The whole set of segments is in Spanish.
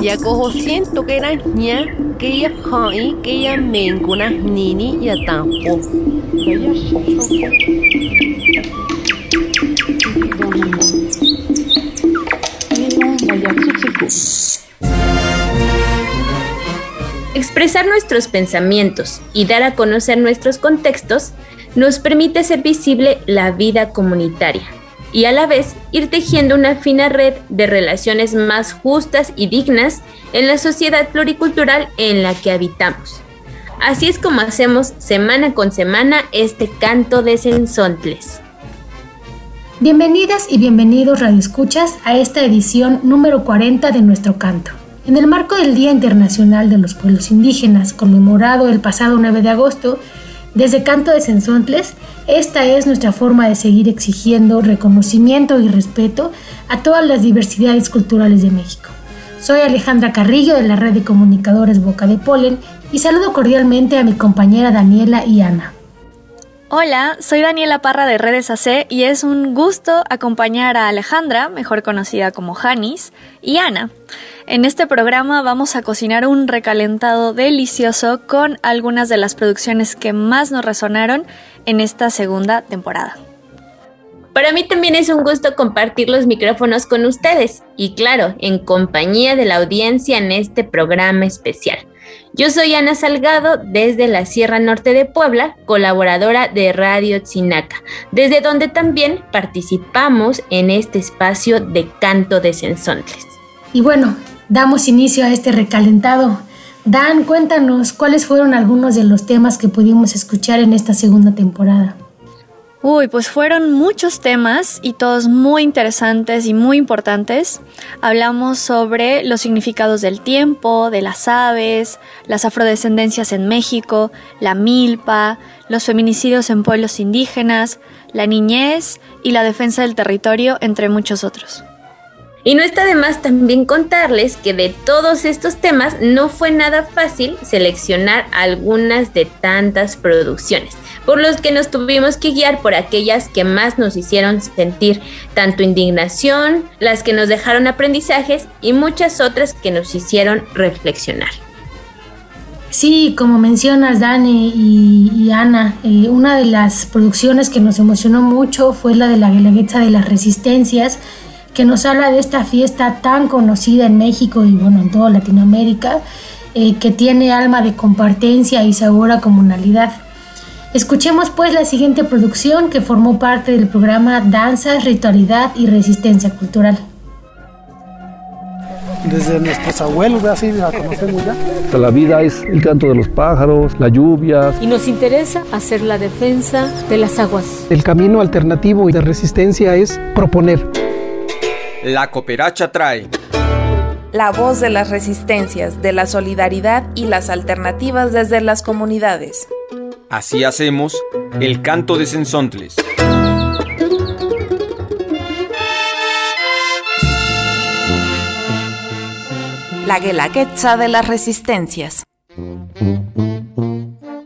Yakoho siento que era ña, que ya hai, que ya mencuna nini ya tampo. Expresar nuestros pensamientos y dar a conocer nuestros contextos nos permite ser visible la vida comunitaria y a la vez ir tejiendo una fina red de relaciones más justas y dignas en la sociedad pluricultural en la que habitamos. Así es como hacemos semana con semana este canto de sensontles. Bienvenidas y bienvenidos radioescuchas a esta edición número 40 de nuestro canto. En el marco del Día Internacional de los Pueblos Indígenas, conmemorado el pasado 9 de agosto, desde Canto de Sensontles, esta es nuestra forma de seguir exigiendo reconocimiento y respeto a todas las diversidades culturales de México. Soy Alejandra Carrillo de la red de comunicadores Boca de Polen y saludo cordialmente a mi compañera Daniela y Ana. Hola, soy Daniela Parra de Redes AC y es un gusto acompañar a Alejandra, mejor conocida como Janis, y Ana. En este programa vamos a cocinar un recalentado delicioso con algunas de las producciones que más nos resonaron en esta segunda temporada. Para mí también es un gusto compartir los micrófonos con ustedes y claro, en compañía de la audiencia en este programa especial. Yo soy Ana Salgado desde la Sierra Norte de Puebla, colaboradora de Radio Tzinaca, desde donde también participamos en este espacio de canto de sensontles. Y bueno, damos inicio a este recalentado. Dan, cuéntanos cuáles fueron algunos de los temas que pudimos escuchar en esta segunda temporada. Uy, pues fueron muchos temas y todos muy interesantes y muy importantes. Hablamos sobre los significados del tiempo, de las aves, las afrodescendencias en México, la milpa, los feminicidios en pueblos indígenas, la niñez y la defensa del territorio, entre muchos otros. Y no está de más también contarles que de todos estos temas no fue nada fácil seleccionar algunas de tantas producciones por los que nos tuvimos que guiar por aquellas que más nos hicieron sentir tanto indignación, las que nos dejaron aprendizajes y muchas otras que nos hicieron reflexionar. Sí, como mencionas Dani y, Ana, eh, una de las producciones que nos emocionó mucho fue la de la Guelaguetza de las Resistencias, que nos habla de esta fiesta tan conocida en México y bueno, en toda Latinoamérica, eh, que tiene alma de compartencia y sabor a comunalidad. Escuchemos pues la siguiente producción que formó parte del programa Danza, Ritualidad y Resistencia Cultural. Desde nuestros abuelos, así la conocemos ya. La vida es el canto de los pájaros, la lluvia. Y nos interesa hacer la defensa de las aguas. El camino alternativo y de resistencia es proponer. La cooperacha trae la voz de las resistencias, de la solidaridad y las alternativas desde las comunidades. Así hacemos el canto de Sensontles. La Guelaguetza de las Resistencias.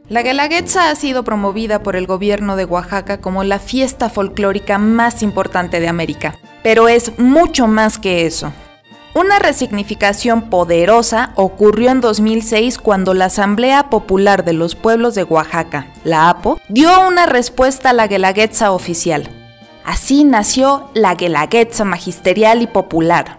La Guelaguetza ha sido promovida por el gobierno de Oaxaca como la fiesta folclórica más importante de América, pero es mucho más que eso. Una resignificación poderosa ocurrió en 2006 cuando la Asamblea Popular de los Pueblos de Oaxaca, la APO, dio una respuesta a la Guelaguetza oficial. Así nació la Guelaguetza magisterial y popular.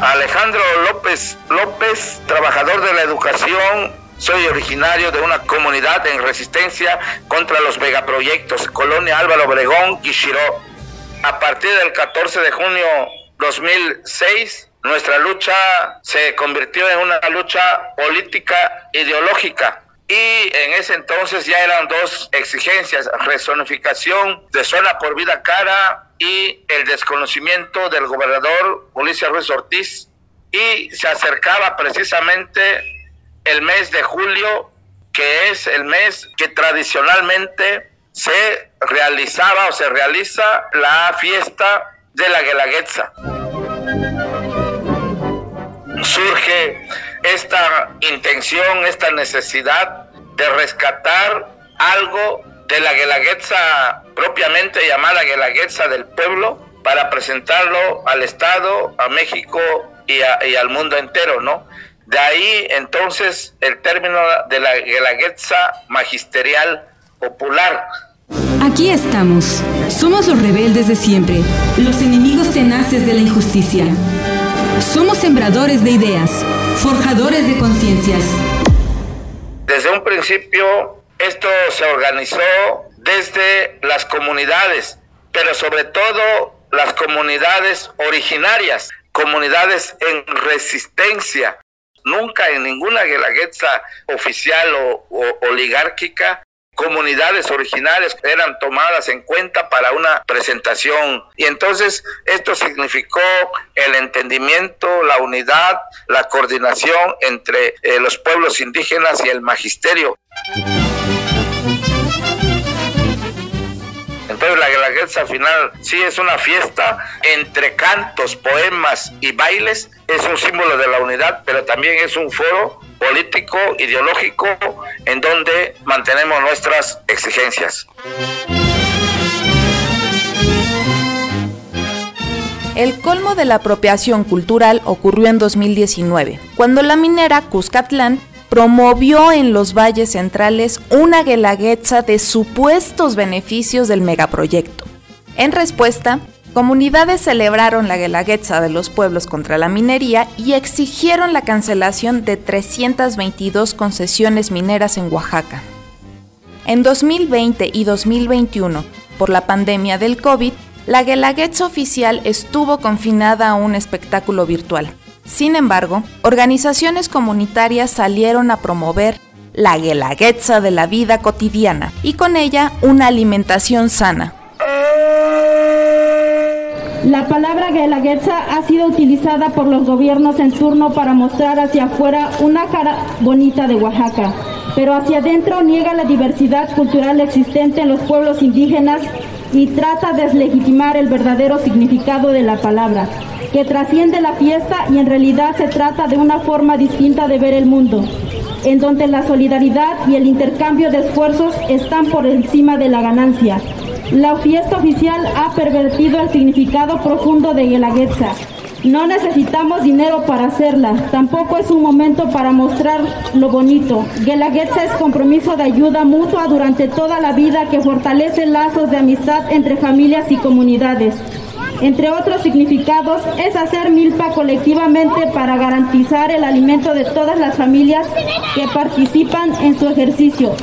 Alejandro López López, trabajador de la educación, soy originario de una comunidad en resistencia contra los megaproyectos, Colonia Álvaro Obregón, Quishiró. A partir del 14 de junio 2006, nuestra lucha se convirtió en una lucha política ideológica y en ese entonces ya eran dos exigencias, rezonificación de zona por vida cara y el desconocimiento del gobernador Ulises Ruiz Ortiz y se acercaba precisamente el mes de julio, que es el mes que tradicionalmente se realizaba o se realiza la fiesta de la Guelaguetza. Surge esta intención, esta necesidad de rescatar algo de la Guelaguetza propiamente llamada Guelaguetza del pueblo para presentarlo al Estado, a México y, al mundo entero, ¿no? De ahí entonces el término de la Guelaguetza magisterial popular. Aquí estamos. Somos los rebeldes de siempre, los enemigos tenaces de la injusticia. Somos sembradores de ideas, forjadores de conciencias. Desde un principio esto se organizó desde las comunidades, pero sobre todo las comunidades originarias, comunidades en resistencia. Nunca en ninguna guelaguetza oficial o, oligárquica comunidades originales eran tomadas en cuenta para una presentación. Y entonces esto significó el entendimiento, la unidad, la coordinación entre eh, los pueblos indígenas y el magisterio. Entonces la Guelaguetza al final sí es una fiesta entre cantos, poemas y bailes, es un símbolo de la unidad, pero también es un foro político, ideológico, en donde mantenemos nuestras exigencias. El colmo de la apropiación cultural ocurrió en 2019, cuando la minera Cuscatlán promovió en los valles centrales una guelaguetza de supuestos beneficios del megaproyecto. En respuesta, comunidades celebraron la guelaguetza de los pueblos contra la minería y exigieron la cancelación de 322 concesiones mineras en Oaxaca. En 2020 y 2021, por la pandemia del COVID, la guelaguetza oficial estuvo confinada a un espectáculo virtual. Sin embargo, organizaciones comunitarias salieron a promover la guelaguetza de la vida cotidiana y con ella una alimentación sana. La palabra guelaguetza ha sido utilizada por los gobiernos en turno para mostrar hacia afuera una cara bonita de Oaxaca, pero hacia adentro niega la diversidad cultural existente en los pueblos indígenas y trata de deslegitimar el verdadero significado de la palabra que trasciende la fiesta y en realidad se trata de una forma distinta de ver el mundo, en donde la solidaridad y el intercambio de esfuerzos están por encima de la ganancia. La fiesta oficial ha pervertido el significado profundo de Guelaguetza. No necesitamos dinero para hacerla, tampoco es un momento para mostrar lo bonito. Guelaguetza es compromiso de ayuda mutua durante toda la vida que fortalece lazos de amistad entre familias y comunidades entre otros significados, es hacer milpa colectivamente para garantizar el alimento de todas las familias que participan en su ejercicio.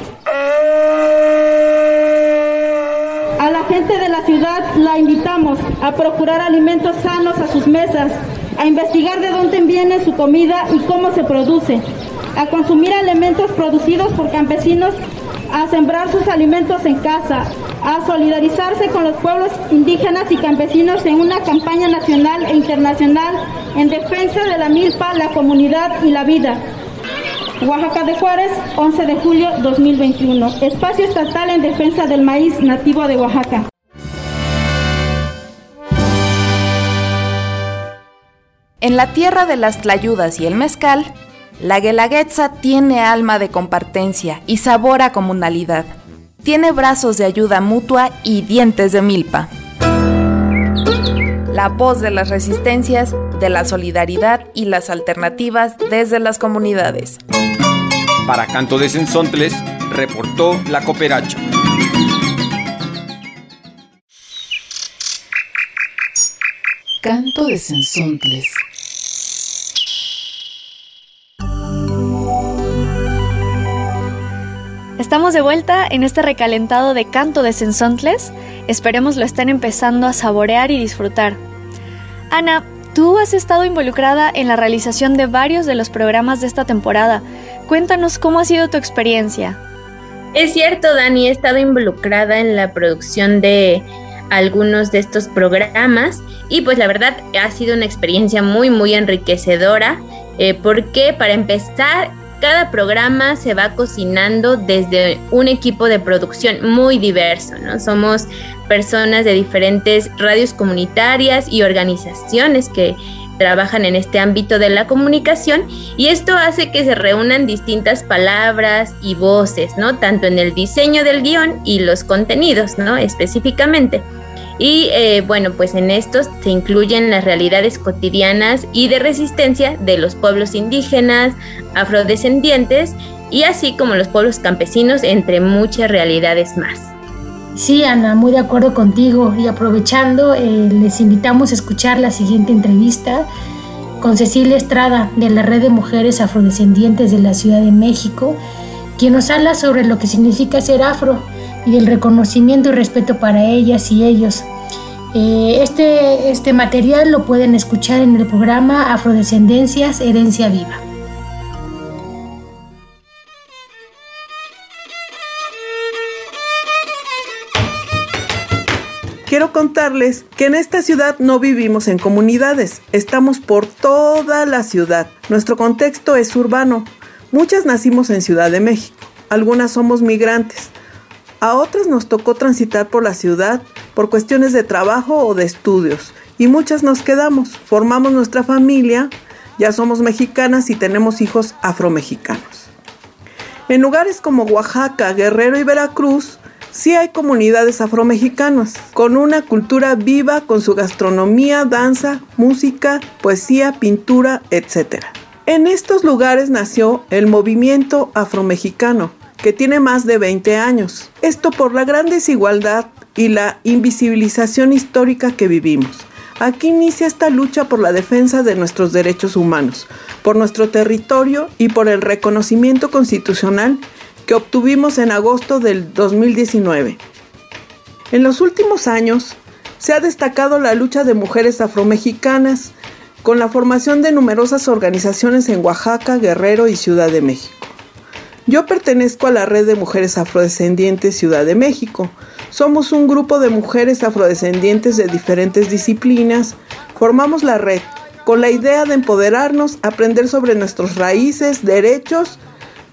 A la gente de la ciudad la invitamos a procurar alimentos sanos a sus mesas, a investigar de dónde viene su comida y cómo se produce, a consumir alimentos producidos por campesinos a sembrar sus alimentos en casa, a solidarizarse con los pueblos indígenas y campesinos en una campaña nacional e internacional en defensa de la milpa, la comunidad y la vida. Oaxaca de Juárez, 11 de julio 2021. Espacio estatal en defensa del maíz nativo de Oaxaca. En la tierra de las tlayudas y el mezcal, la guelaguetza tiene alma de compartencia y sabor a comunalidad. Tiene brazos de ayuda mutua y dientes de milpa. La voz de las resistencias, de la solidaridad y las alternativas desde las comunidades. Para Canto de Sensontles, reportó la cooperacha. Canto de Sensontles. Estamos de vuelta en este recalentado de canto de Sensontles. Esperemos lo estén empezando a saborear y disfrutar. Ana, tú has estado involucrada en la realización de varios de los programas de esta temporada. Cuéntanos cómo ha sido tu experiencia. Es cierto, Dani, he estado involucrada en la producción de algunos de estos programas y pues la verdad ha sido una experiencia muy muy enriquecedora eh, porque para empezar cada programa se va cocinando desde un equipo de producción muy diverso, ¿no? Somos personas de diferentes radios comunitarias y organizaciones que trabajan en este ámbito de la comunicación y esto hace que se reúnan distintas palabras y voces, ¿no? Tanto en el diseño del guion y los contenidos, ¿no? Específicamente. Y eh, bueno, pues en estos se incluyen las realidades cotidianas y de resistencia de los pueblos indígenas, afrodescendientes y así como los pueblos campesinos, entre muchas realidades más. Sí, Ana, muy de acuerdo contigo. Y aprovechando, eh, les invitamos a escuchar la siguiente entrevista con Cecilia Estrada de la Red de Mujeres Afrodescendientes de la Ciudad de México, quien nos habla sobre lo que significa ser afro y del reconocimiento y respeto para ellas y ellos. Eh, este, este material lo pueden escuchar en el programa Afrodescendencias Herencia Viva. Quiero contarles que en esta ciudad no vivimos en comunidades, estamos por toda la ciudad. Nuestro contexto es urbano. Muchas nacimos en Ciudad de México, algunas somos migrantes. A otras nos tocó transitar por la ciudad por cuestiones de trabajo o de estudios y muchas nos quedamos, formamos nuestra familia, ya somos mexicanas y tenemos hijos afromexicanos. En lugares como Oaxaca, Guerrero y Veracruz, sí hay comunidades afromexicanas, con una cultura viva con su gastronomía, danza, música, poesía, pintura, etc. En estos lugares nació el movimiento afromexicano, que tiene más de 20 años. Esto por la gran desigualdad y la invisibilización histórica que vivimos. Aquí inicia esta lucha por la defensa de nuestros derechos humanos, por nuestro territorio y por el reconocimiento constitucional que obtuvimos en agosto del 2019. En los últimos años se ha destacado la lucha de mujeres afromexicanas con la formación de numerosas organizaciones en Oaxaca, Guerrero y Ciudad de México. Yo pertenezco a la Red de Mujeres Afrodescendientes Ciudad de México. Somos un grupo de mujeres afrodescendientes de diferentes disciplinas. Formamos la red con la idea de empoderarnos, aprender sobre nuestros raíces, derechos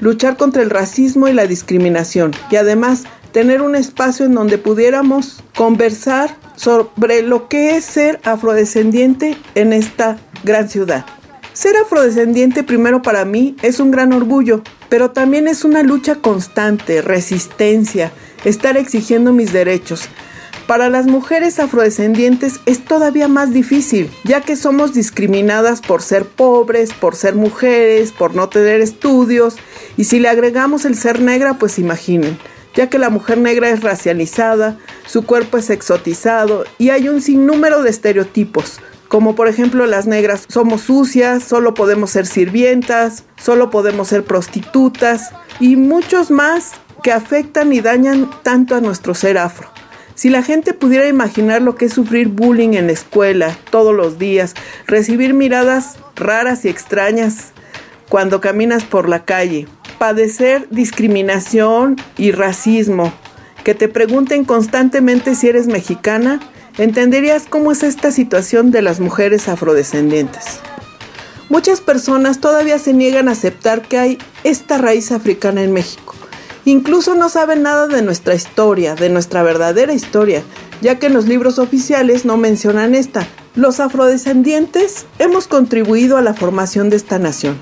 luchar contra el racismo y la discriminación y además tener un espacio en donde pudiéramos conversar sobre lo que es ser afrodescendiente en esta gran ciudad. Ser afrodescendiente primero para mí es un gran orgullo, pero también es una lucha constante, resistencia, estar exigiendo mis derechos, para las mujeres afrodescendientes es todavía más difícil, ya que somos discriminadas por ser pobres, por ser mujeres, por no tener estudios, y si le agregamos el ser negra, pues imaginen, ya que la mujer negra es racializada, su cuerpo es exotizado y hay un sinnúmero de estereotipos, como por ejemplo las negras somos sucias, solo podemos ser sirvientas, solo podemos ser prostitutas y muchos más que afectan y dañan tanto a nuestro ser afro. Si la gente pudiera imaginar lo que es sufrir bullying en la escuela todos los días, recibir miradas raras y extrañas cuando caminas por la calle, padecer discriminación y racismo, que te pregunten constantemente si eres mexicana, entenderías cómo es esta situación de las mujeres afrodescendientes. Muchas personas todavía se niegan a aceptar que hay esta raíz africana en México Incluso no saben nada de nuestra historia, de nuestra verdadera historia, ya que en los libros oficiales no mencionan esta. Los afrodescendientes hemos contribuido a la formación de esta nación.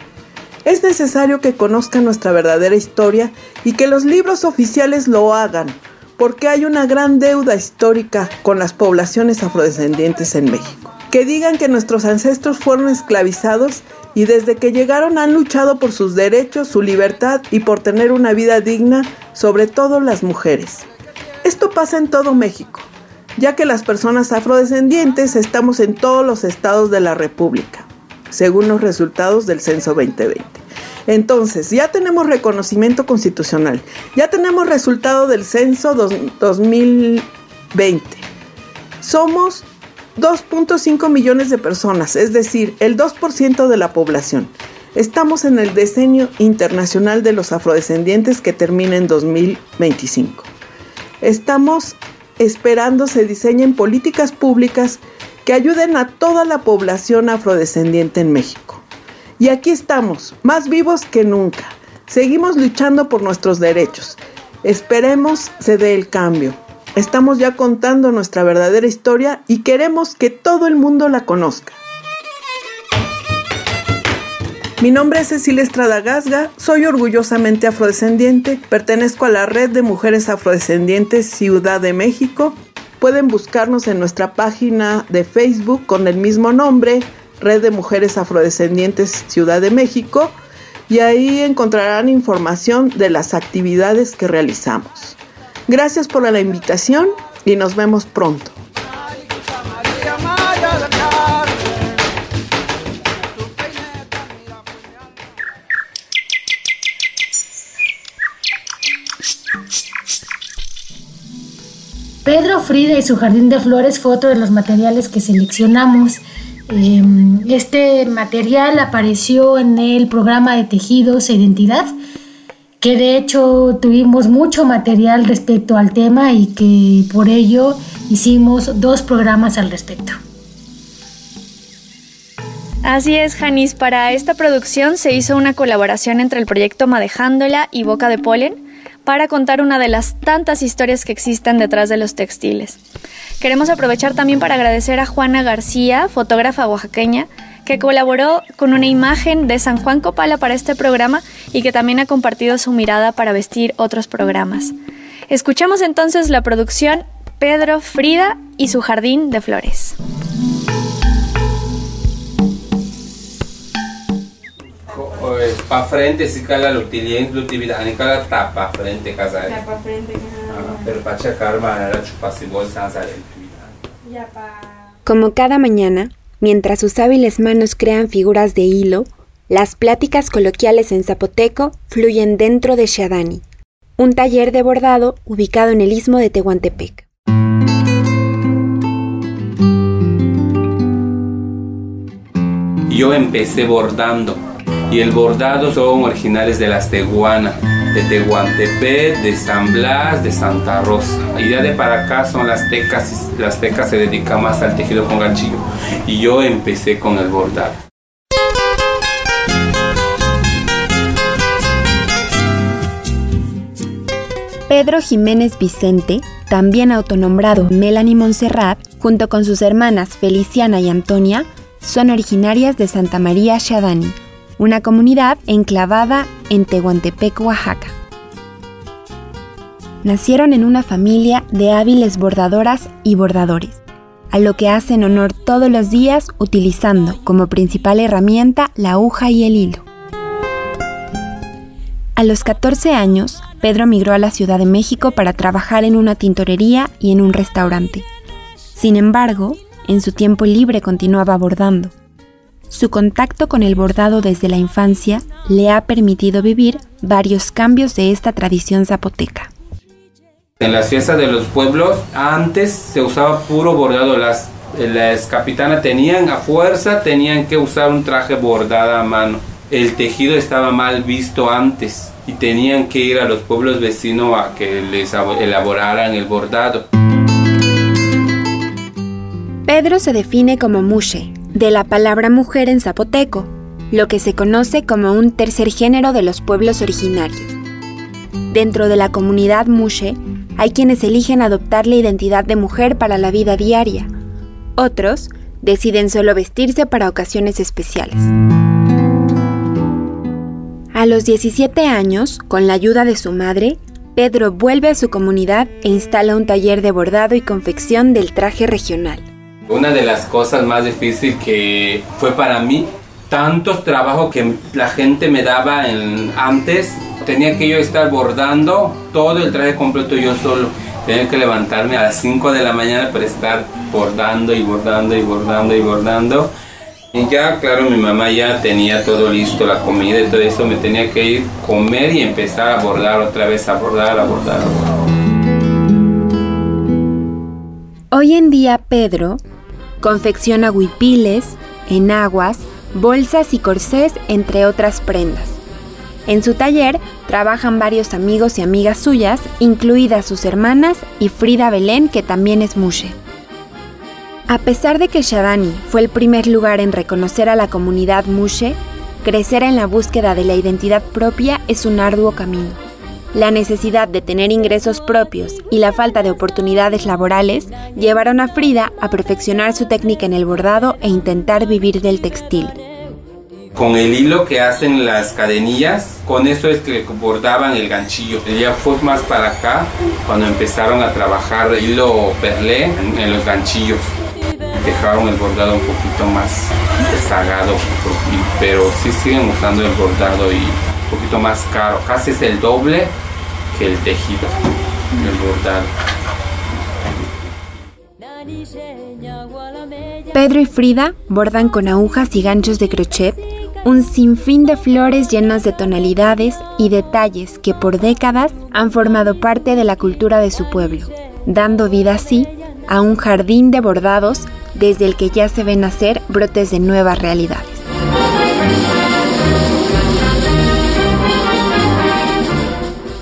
Es necesario que conozcan nuestra verdadera historia y que los libros oficiales lo hagan, porque hay una gran deuda histórica con las poblaciones afrodescendientes en México. Que digan que nuestros ancestros fueron esclavizados y desde que llegaron han luchado por sus derechos, su libertad y por tener una vida digna, sobre todo las mujeres. Esto pasa en todo México, ya que las personas afrodescendientes estamos en todos los estados de la República, según los resultados del Censo 2020. Entonces, ya tenemos reconocimiento constitucional, ya tenemos resultado del Censo 2020. Somos 2.5 millones de personas, es decir, el 2% de la población. Estamos en el Decenio Internacional de los Afrodescendientes que termina en 2025. Estamos esperando se diseñen políticas públicas que ayuden a toda la población afrodescendiente en México. Y aquí estamos, más vivos que nunca. Seguimos luchando por nuestros derechos. Esperemos se dé el cambio. Estamos ya contando nuestra verdadera historia y queremos que todo el mundo la conozca. Mi nombre es Cecilia Estrada Gasga, soy orgullosamente afrodescendiente, pertenezco a la Red de Mujeres Afrodescendientes Ciudad de México. Pueden buscarnos en nuestra página de Facebook con el mismo nombre, Red de Mujeres Afrodescendientes Ciudad de México, y ahí encontrarán información de las actividades que realizamos. Gracias por la invitación y nos vemos pronto. Pedro Frida y su jardín de flores fue otro de los materiales que seleccionamos. Em, este material apareció en el programa de tejidos e identidad, que de hecho tuvimos mucho material respecto al tema y que por ello hicimos dos programas al respecto. Así es, Janis. Para esta producción se hizo una colaboración entre el proyecto Madejándola y Boca de Polen para contar una de las tantas historias que existen detrás de los textiles. Queremos aprovechar también para agradecer a Juana García, fotógrafa oaxaqueña, que colaboró con una imagen de San Juan Copala para este programa y que también ha compartido su mirada para vestir otros programas. Escuchamos entonces la producción Pedro Frida y su jardín de flores. Pa frente si cala lo tilien lo tibida ani cala tapa frente casa tapa frente pero pacha karma era chupasi bolsa como cada mañana mientras sus hábiles manos crean figuras de hilo las pláticas coloquiales en zapoteco fluyen dentro de Shadani un taller de bordado ubicado en el istmo de Tehuantepec. Yo empecé bordando y el bordado son originales de las Tehuana, de Tehuantepec, de San Blas, de Santa Rosa. Y ya de para acá son las tecas, las tecas se dedican más al tejido con ganchillo. Y yo empecé con el bordado. Pedro Jiménez Vicente, también autonombrado Melanie Montserrat, junto con sus hermanas Feliciana y Antonia, son originarias de Santa María Shadani, una comunidad enclavada en Tehuantepec, Oaxaca. Nacieron en una familia de hábiles bordadoras y bordadores, a lo que hacen honor todos los días utilizando como principal herramienta la aguja y el hilo. A los 14 años, Pedro migró a la Ciudad de México para trabajar en una tintorería y en un restaurante. Sin embargo, en su tiempo libre continuaba bordando. Su contacto con el bordado desde la infancia le ha permitido vivir varios cambios de esta tradición zapoteca. En las fiestas de los pueblos antes se usaba puro bordado. Las, las capitanas tenían a fuerza, tenían que usar un traje bordado a mano. El tejido estaba mal visto antes y tenían que ir a los pueblos vecinos a que les elaboraran el bordado. Pedro se define como mushe, de la palabra mujer en zapoteco, lo que se conoce como un tercer género de los pueblos originarios. Dentro de la comunidad Mushe, hay quienes eligen adoptar la identidad de mujer para la vida diaria. Otros deciden solo vestirse para ocasiones especiales. A los 17 años, con la ayuda de su madre, Pedro vuelve a su comunidad e instala un taller de bordado y confección del traje regional. Una de las cosas más difíciles que fue para mí, tantos trabajos que la gente me daba en, antes, tenía que yo estar bordando todo el traje completo yo solo. Tenía que levantarme a las 5 de la mañana para estar bordando y bordando y bordando y bordando. Y ya, claro, mi mamá ya tenía todo listo, la comida y todo eso. Me tenía que ir comer y empezar a bordar otra vez, a bordar, a bordar. A bordar. Hoy en día Pedro confecciona huipiles, enaguas, bolsas y corsés, entre otras prendas. En su taller trabajan varios amigos y amigas suyas, incluidas sus hermanas y Frida Belén, que también es mushe. A pesar de que Shadani fue el primer lugar en reconocer a la comunidad mushe, crecer en la búsqueda de la identidad propia es un arduo camino. La necesidad de tener ingresos propios y la falta de oportunidades laborales llevaron a Frida a perfeccionar su técnica en el bordado e intentar vivir del textil. Con el hilo que hacen las cadenillas, con eso es que bordaban el ganchillo. Ya fue más para acá cuando empezaron a trabajar hilo perlé en, en los ganchillos. Dejaron el bordado un poquito más rezagado, pero sí siguen usando el bordado y poquito más caro. Casi es el doble que el tejido, el bordado. Pedro y Frida bordan con agujas y ganchos de crochet un sinfín de flores llenas de tonalidades y detalles que por décadas han formado parte de la cultura de su pueblo, dando vida así a un jardín de bordados desde el que ya se ven nacer brotes de nuevas realidades.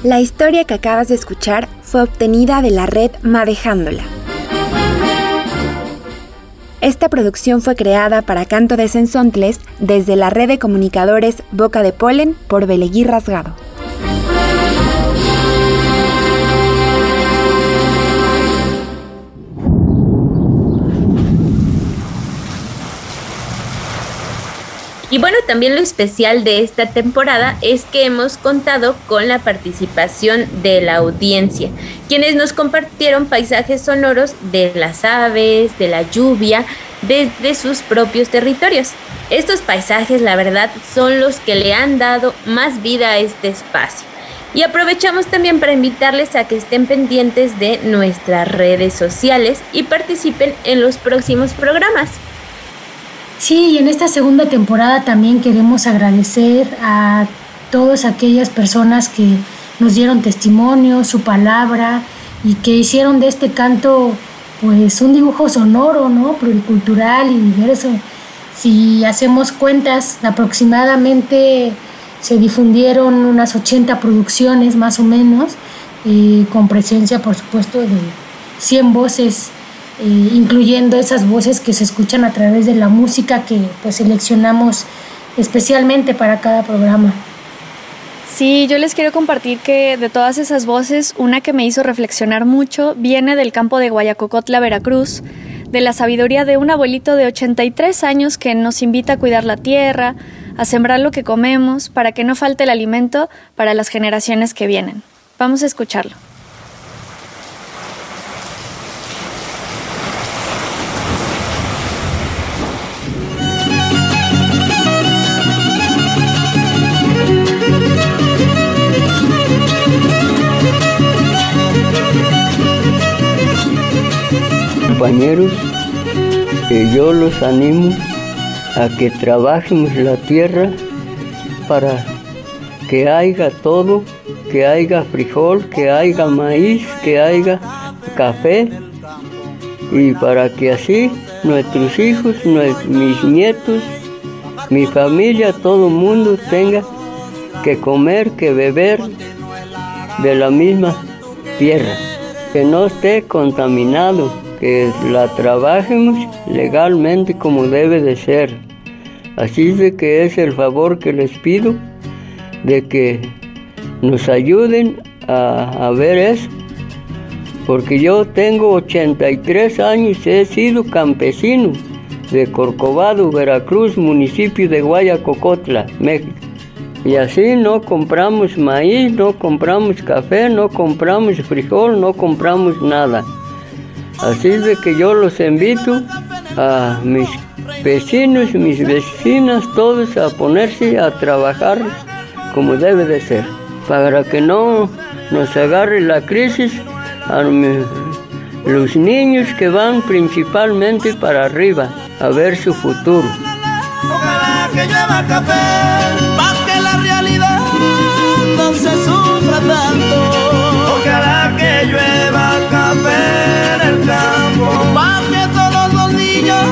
La historia que acabas de escuchar fue obtenida de la red Madejándola. Esta producción fue creada para Canto de Sensontles desde la red de comunicadores Boca de Polen por Beleguí Rasgado. Y bueno, también lo especial de esta temporada es que hemos contado con la participación de la audiencia, quienes nos compartieron paisajes sonoros de las aves, de la lluvia, desde sus propios territorios. Estos paisajes, la verdad, son los que le han dado más vida a este espacio. Y aprovechamos también para invitarles a que estén pendientes de nuestras redes sociales y participen en los próximos programas. Sí, y en esta segunda temporada también queremos agradecer a todas aquellas personas que nos dieron testimonio, su palabra y que hicieron de este canto pues un dibujo sonoro, ¿no? Pluricultural y diverso. Si hacemos cuentas, aproximadamente se difundieron unas 80 producciones más o menos, eh, con presencia por supuesto de 100 voces eh, incluyendo esas voces que se escuchan a través de la música que pues seleccionamos especialmente para cada programa. Sí, yo les quiero compartir que de todas esas voces, una que me hizo reflexionar mucho viene del campo de Guayacocotla, Veracruz, de la sabiduría de un abuelito de 83 años que nos invita a cuidar la tierra, a sembrar lo que comemos, para que no falte el alimento para las generaciones que vienen. Vamos a escucharlo. Compañeros, que yo los animo a que trabajemos la tierra para que haya todo, que haya frijol, que haya maíz, que haya café y para que así nuestros hijos, mis nietos, mi familia, todo el mundo tenga que comer, que beber de la misma tierra, que no esté contaminado que la trabajemos legalmente como debe de ser. Así de que es el favor que les pido de que nos ayuden a, a ver eso. Porque yo tengo 83 años, he sido campesino de Corcovado, Veracruz, municipio de Guayacocotla, México. Y así no compramos maíz, no compramos café, no compramos frijol, no compramos nada. Así de que yo los invito a mis vecinos, mis vecinas, todos a ponerse a trabajar como debe de ser, para que no nos agarre la crisis a los niños que van principalmente para arriba a ver su futuro. Que llueva café, la realidad no se sufra tanto romper el campo. Para que todos los niños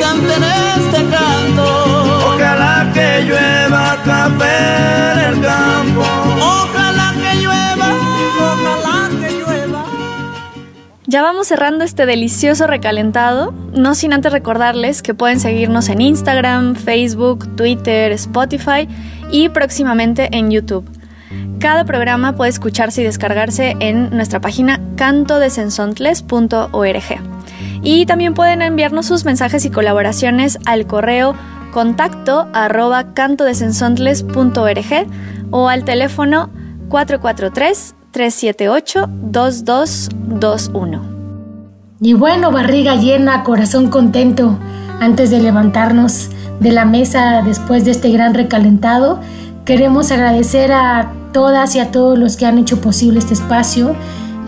canten este canto. Ojalá que llueva café en el campo. Ojalá que llueva, ojalá que llueva. Ya vamos cerrando este delicioso recalentado, no sin antes recordarles que pueden seguirnos en Instagram, Facebook, Twitter, Spotify y próximamente en YouTube. Cada programa puede escucharse y descargarse en nuestra página cantodesensontles.org. Y también pueden enviarnos sus mensajes y colaboraciones al correo contacto arroba cantodesensontles.org o al teléfono 443 378-2221. Y bueno, barriga llena, corazón contento, antes de levantarnos de la mesa después de este gran recalentado, queremos agradecer a todas y a todos los que han hecho posible este espacio,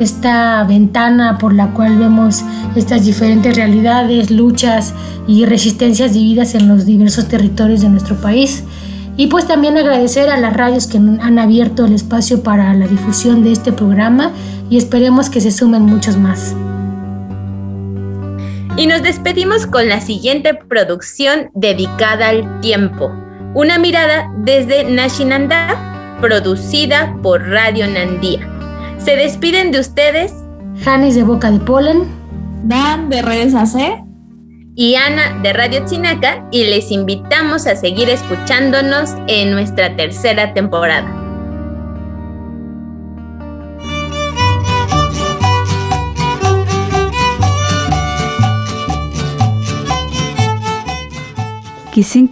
esta ventana por la cual vemos estas diferentes realidades, luchas y resistencias vividas en los diversos territorios de nuestro país. Y pues también agradecer a las radios que han abierto el espacio para la difusión de este programa y esperemos que se sumen muchos más. Y nos despedimos con la siguiente producción dedicada al tiempo. Una mirada desde Nashinanda, producida por Radio Nandía. Se despiden de ustedes. Janis de Boca de Polen. Dan de Redes AC y Ana de Radio Chinaca y les invitamos a seguir escuchándonos en nuestra tercera temporada. Kisin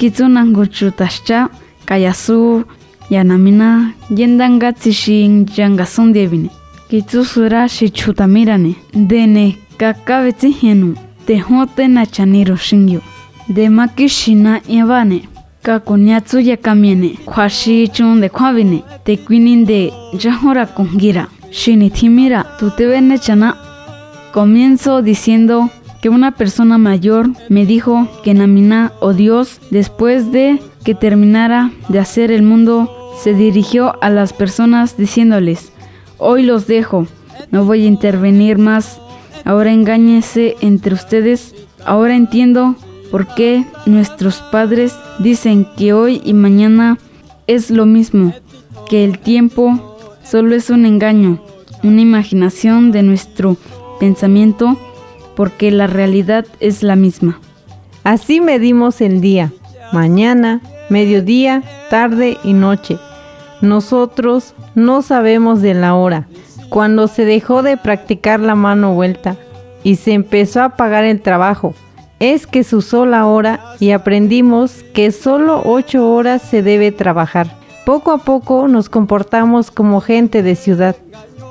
kayasu yanamina yendanga tsishin yangasun devine. Kitsusura shichutamirane dene kakabetsi henu tejote na chaniro shingyo. De makishina yavane. Kakuniatsu yakamiene. Kwashi chun de kwavine. Te quinin de jahora kongira. Shinitimira, tu te vene chana. Comienzo diciendo que una persona mayor me dijo que Namina o Dios, después de que terminara de hacer el mundo, se dirigió a las personas diciéndoles, hoy los dejo, no voy a intervenir más Ahora engáñese entre ustedes. Ahora entiendo por qué nuestros padres dicen que hoy y mañana es lo mismo, que el tiempo solo es un engaño, una imaginación de nuestro pensamiento, porque la realidad es la misma. Así medimos el día, mañana, mediodía, tarde y noche. Nosotros no sabemos de la hora cuando se dejó de practicar la mano vuelta y se empezó a pagar el trabajo. Es que se usó la hora y aprendimos que solo ocho horas se debe trabajar. Poco a poco nos comportamos como gente de ciudad.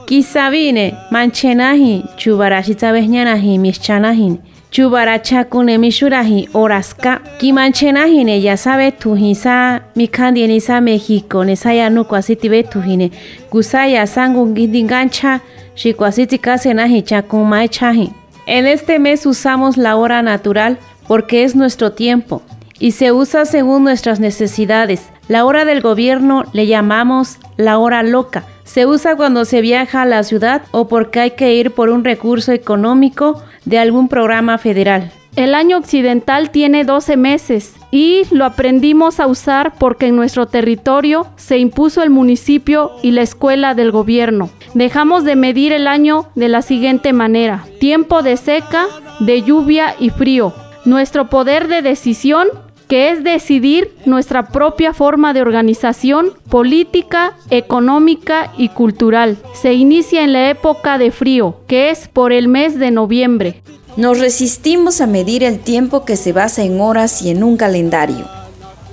Kisabine, manchenahi, chubarashitabeñanahi, mischanahin, chubarachakune mishurahi, oraska, kimanchenahine, ya sabe tujisa, mikandienisa México, nesaya nukwasitibe tujine, gusaya sangungindingancha, shikwasitikasenahi chakumaechahi. En este mes usamos la hora natural porque es nuestro tiempo y se usa según nuestras necesidades. La hora del gobierno le llamamos la hora loca. Se usa cuando se viaja a la ciudad o porque hay que ir por un recurso económico de algún programa federal. El año occidental tiene 12 meses y lo aprendimos a usar porque en nuestro territorio se impuso el municipio y la escuela del gobierno. Dejamos de medir el año de la siguiente manera. Tiempo de seca, de lluvia y frío. Nuestro poder de decisión que es decidir nuestra propia forma de organización política, económica y cultural. Se inicia en la época de frío, que es por el mes de noviembre. Nos resistimos a medir el tiempo que se basa en horas y en un calendario.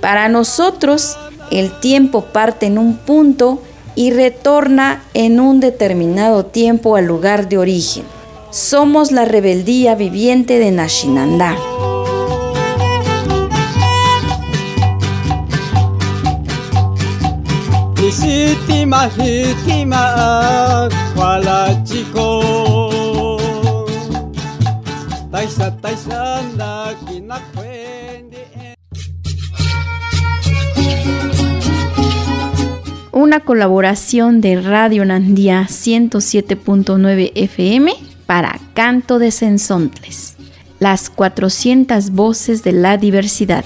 Para nosotros, el tiempo parte en un punto y retorna en un determinado tiempo al lugar de origen. Somos la rebeldía viviente de Nashinandá. Una colaboración de Radio Nandía 107.9 FM para Canto de Sensontles, las 400 voces de la diversidad.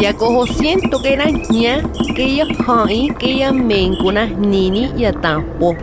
Ya cojo siento que era ña, que ya hai, que ya mencuna nini ya tampo.